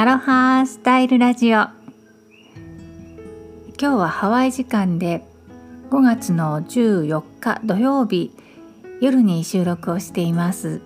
アロハスタイルラジオ。今日はハワイ時間で5月の14日土曜日夜に収録をしています。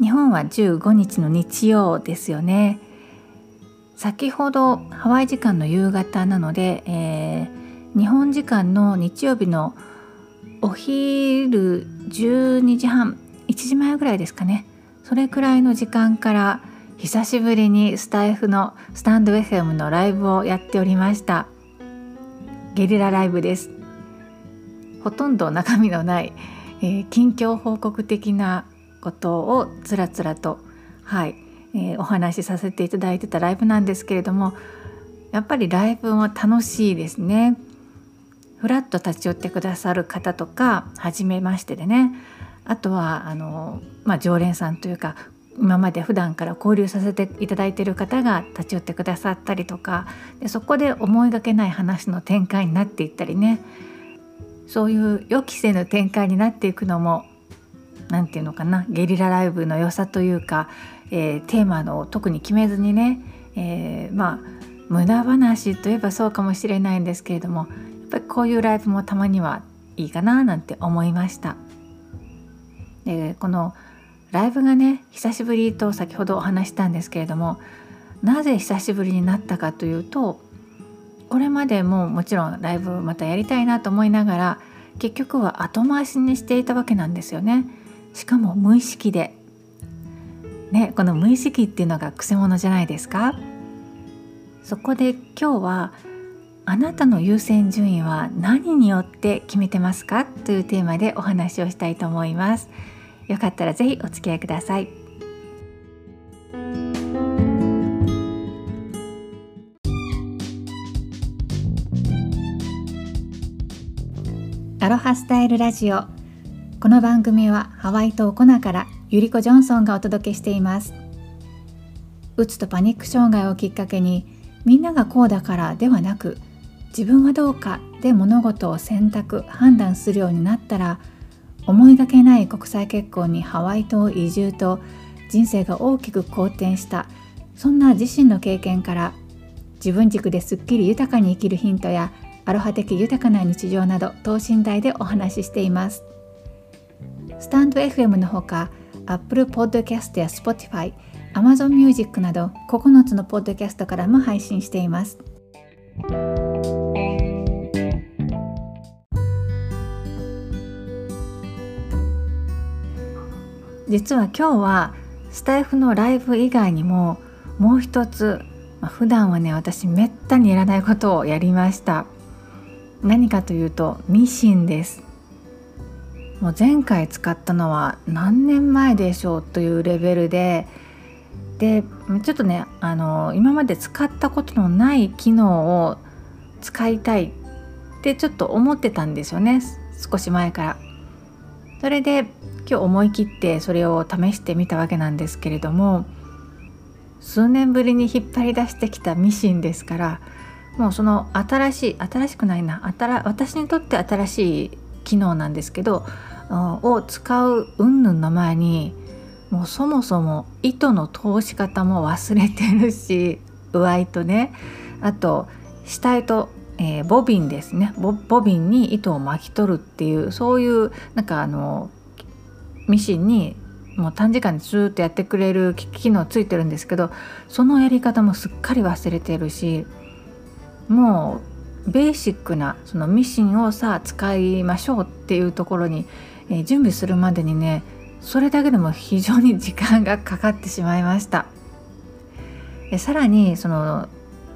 日本は15日の日曜ですよね。先ほどハワイ時間の夕方なので、えー、日本時間の日曜日のお昼12時半1時前ぐらいですかね。それくらいの時間から久しぶりにスタイフのスタンド FM のライブをやっておりました。ゲリラライブです。ほとんど中身のない、えー、近況報告的なことをつらつらとはい、えー、お話しさせていただいてたライブなんですけれどもやっぱりライブも楽しいですね。ふらっと立ち寄ってくださる方とか初めましてでね。あとはあの、まあ、常連さんというか今まで普段から交流させていただいている方が立ち寄ってくださったりとかでそこで思いがけない話の展開になっていったりねそういう予期せぬ展開になっていくのも何て言うのかなゲリラライブの良さというか、えー、テーマの特に決めずにね、えー、まあ無駄話といえばそうかもしれないんですけれどもやっぱりこういうライブもたまにはいいかななんて思いました。でこのライブがね久しぶりと先ほどお話したんですけれどもなぜ久しぶりになったかというとこれまでももちろんライブまたやりたいなと思いながら結局は後回しにしていたわけなんですよね。しかも無意識で。ねこの無意識っていうのがくせ者じゃないですか。そこで今日はあなたの優先順位は何によって決めてますかというテーマでお話をしたいと思います。よかったらぜひお付き合いください。アロハスタイルラジオこの番組はハワイ島コナからゆりこジョンソンがお届けしていますうつとパニック障害をきっかけにみんながこうだからではなく自分はどうかで物事を選択判断するようになったら思いがけない国際結婚にハワイ島移住と人生が大きく好転したそんな自身の経験から自分軸ですっきり豊かに生きるヒントやアロハ的豊かな日常など等身大でお話ししていますスタンド FM のほか Apple Podcast や Spotify Amazon Music など9つのポッドキャストからも配信しています。実は今日はスタイフのライブ以外にももう一つ、まあ、普段はね私めったにやらないことをやりました。何かというとミシンです。もう前回使ったのは何年前でしょうというレベルで。でちょっとねあの今まで使ったことのない機能を使いたいってちょっと思ってたんですよね。少し前から。それで今日思い切ってそれを試してみたわけなんですけれども数年ぶりに引っ張り出してきたミシンですからもうその新しい新しくないな私にとって新しい機能なんですけどを使う云々の前にもうそもそも糸の通し方も忘れてるし上糸ねあと下糸えー、ボビンですね。ボビンに糸を巻き取るっていうそういうなんかあのミシンにもう短時間でずっとやってくれる機能ついてるんですけどそのやり方もすっかり忘れてるしもうベーシックなそのミシンをさあ使いましょうっていうところに、えー、準備するまでにねそれだけでも非常に時間がかかってしまいました。えさらにその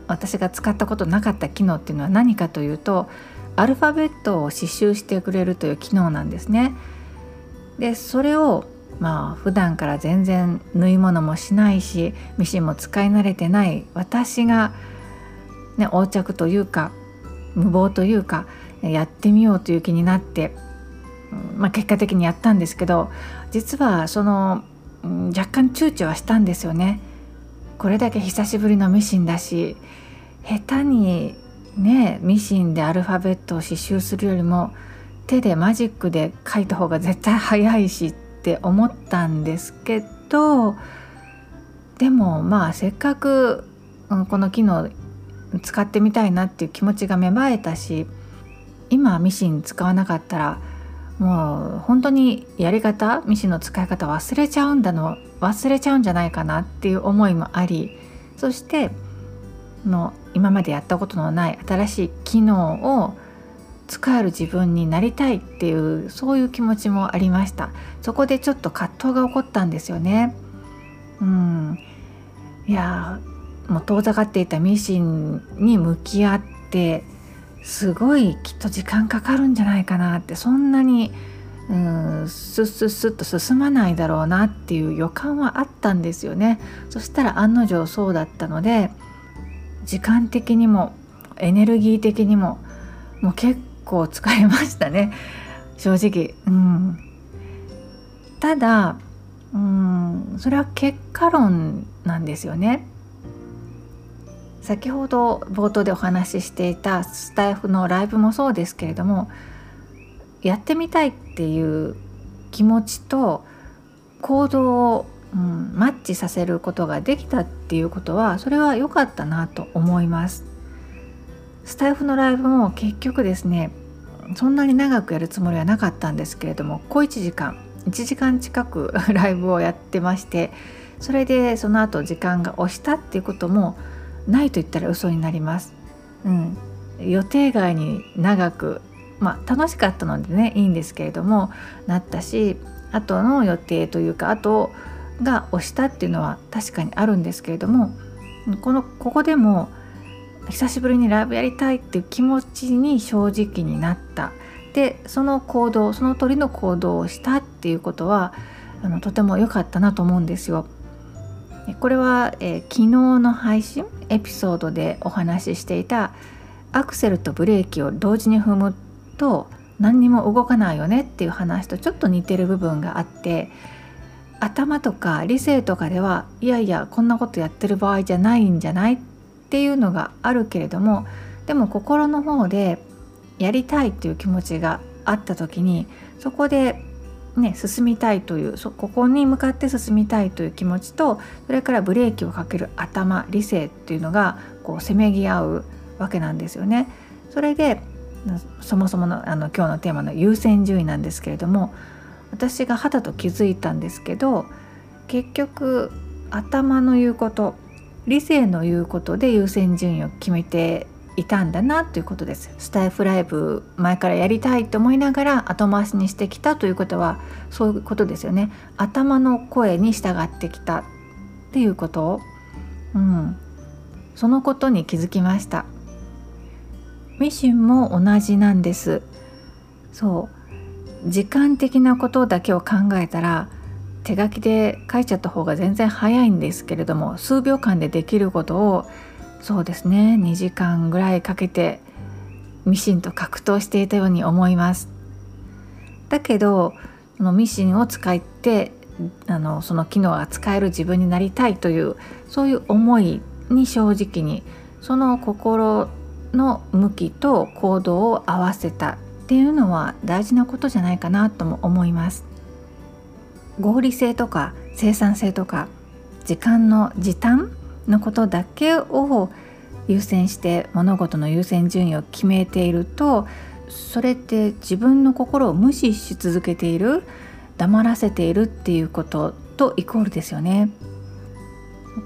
私が使ったことなかった機能っていうのは何かというとアルファベットを刺繍してくれるという機能なんですね。でそれをまあ普段から全然縫い物もしないしミシンも使い慣れてない私が、ね、横着というか無謀というかやってみようという気になって、まあ、結果的にやったんですけど実はその若干躊躇はしたんですよね。これだけ久しぶりのミシンだし下手にねミシンでアルファベットを刺繍するよりも手でマジックで書いた方が絶対早いしって思ったんですけどでもまあせっかく、この機能使ってみたいなっていう気持ちが芽生えたし今ミシン使わなかったらもう本当にやり方ミシンの使い方忘れちゃうんだの忘れちゃうんじゃないかなっていう思いもありそしての今までやったことのない新しい機能を使える自分になりたいっていうそういう気持ちもありました。そこでちょっと葛藤が起こったんですよね。うん。いやもう遠ざかっていたミシンに向き合ってすごいきっと時間かかるんじゃないかなってそんなにうんスッスッスッと進まないだろうなっていう予感はあったんですよね。そしたら案の定そうだったので時間的にもエネルギー的にももう結構疲れましたね 正直。うん、ただうんそれは結果論なんですよね。先ほど冒頭でお話ししていたスタイフのライブもそうですけれどもやってみたいっていう気持ちと行動を、うん、マッチさせることができたっていうことはそれは良かったなと思います。スタイフのライブも結局ですねそんなに長くやるつもりはなかったんですけれども小1時間1時間近く ライブをやってましてそれでその後時間が押したっていうこともないと言ったら嘘になります。うん、予定外に長くまあ楽しかったのでねいいんですけれどもなったし後の予定というか後が押したっていうのは確かにあるんですけれどもこのここでも久しぶりにライブやりたいっていう気持ちに正直になったでその行動その鳥の行動をしたっていうことはあのとても良かったなと思うんですよ。これは、えー、昨日の配信エピソードでお話ししていたアクセルとブレーキを同時に踏むと何にも動かないよねっていう話とちょっと似てる部分があって頭とか理性とかではいやいやこんなことやってる場合じゃないんじゃないっっていうのがあるけれどもでも心の方でやりたいっていう気持ちがあった時にそこでね、進みたいというそここに向かって進みたいという気持ちとそれからブレーキをかける頭理性っていうのがこうせめぎ合うわけなんですよね。それでそもそものあの今日のテーマの優先順位なんですけれども私が肌と気づいたんですけど結局頭の言うこと理性の言うことで優先順位を決めていたんだなということです。スタイフライブ前からやりたいと思いながら後回しにしてきたということはそういうことですよね。頭の声に従ってきたっていうこと。うん。そのことに気づきました。ミシンも同じなんです。そう。時間的なことだけを考えたら手書きで書いちゃった方が全然早いんですけれども数秒間でできることをそうですね2時間ぐらいかけてミシンと格闘していたように思います。だけどそのミシンを使ってあのその機能が使える自分になりたいというそういう思いに正直にその心の向きと行動を合わせたっていうのは大事なことじゃないかなとも思います。合理性とか生産性とか時間の時短のことだけを優先して物事の優先順位を決めているとそれって自分の心を無視し続けている黙らせているっていうこととイコールですよね。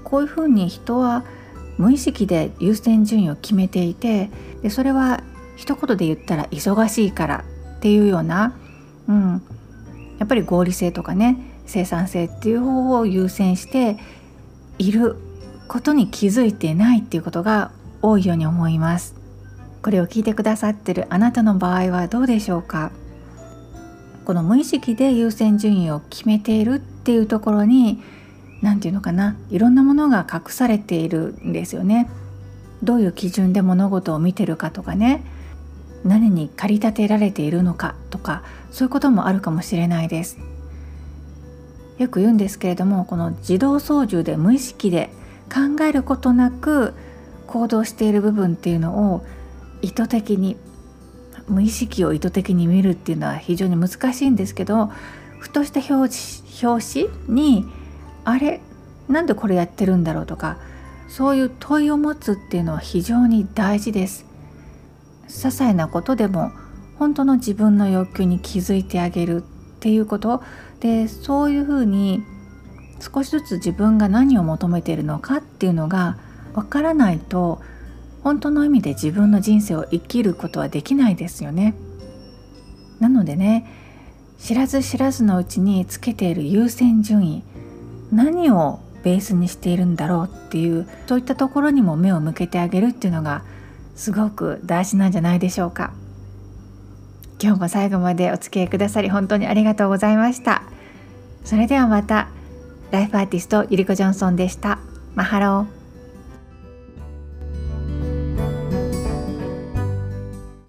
こういうふうに人は無意識で優先順位を決めていてでそれは一言で言ったら忙しいからっていうような、うん、やっぱり合理性とかね生産性っていう方を優先していることに気づいてないっていうことが多いように思います。これを聞いてくださってるあなたの場合はどうでしょうか？この無意識で優先順位を決めているっていうところに何て言うのかないろんなものが隠されているんですよね。どういう基準で物事を見てるかとかね。何に駆り立てられているのかとかそういうこともあるかもしれないです。よく言うんですけれどもこの自動操縦で無意識で考えることなく行動している部分っていうのを意図的に無意識を意図的に見るっていうのは非常に難しいんですけどふとした表表紙にあれ？なんでこれやってるんだろうとかそういう問いを持つっていうのは非常に大事です。些細なことでも本当の自分の欲求に気づいてあげるっていうことでそういうふうに少しずつ自分が何を求めているのかっていうのがわからないと本当の意味で自分の人生を生きることはできないですよね。なのでね知らず知らずのうちにつけている優先順位何をベースにしているんだろうっていうそういったところにも目を向けてあげるっていうのがすごく大事なんじゃないでしょうか。今日も最後までお付き合いくださり本当にありがとうございました。それではまたライフアーティストゆりこジョンソンでした。マハロー。